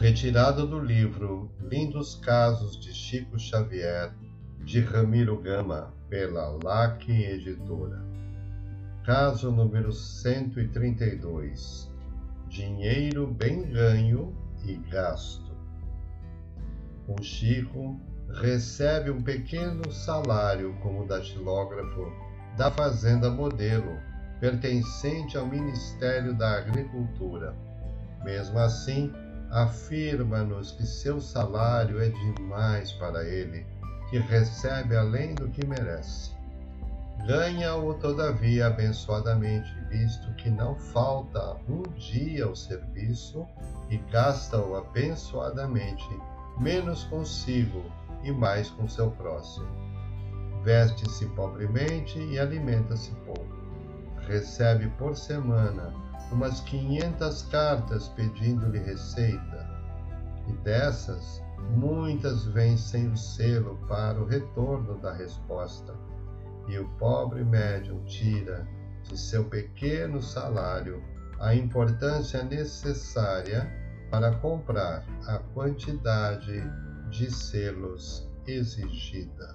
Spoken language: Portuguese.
Retirado do livro Lindos Casos de Chico Xavier, de Ramiro Gama, pela LAC Editora. Caso número 132: Dinheiro bem ganho e gasto. O Chico recebe um pequeno salário como datilógrafo da Fazenda Modelo, pertencente ao Ministério da Agricultura. Mesmo assim, afirma-nos que seu salário é demais para ele, que recebe além do que merece. Ganha-o, todavia, abençoadamente, visto que não falta um dia ao serviço e gasta-o abençoadamente, menos consigo e mais com seu próximo. Veste-se pobremente e alimenta-se pouco. Recebe por semana umas 500 cartas pedindo-lhe receita, e dessas, muitas vêm sem o selo para o retorno da resposta, e o pobre médium tira de seu pequeno salário a importância necessária para comprar a quantidade de selos exigida.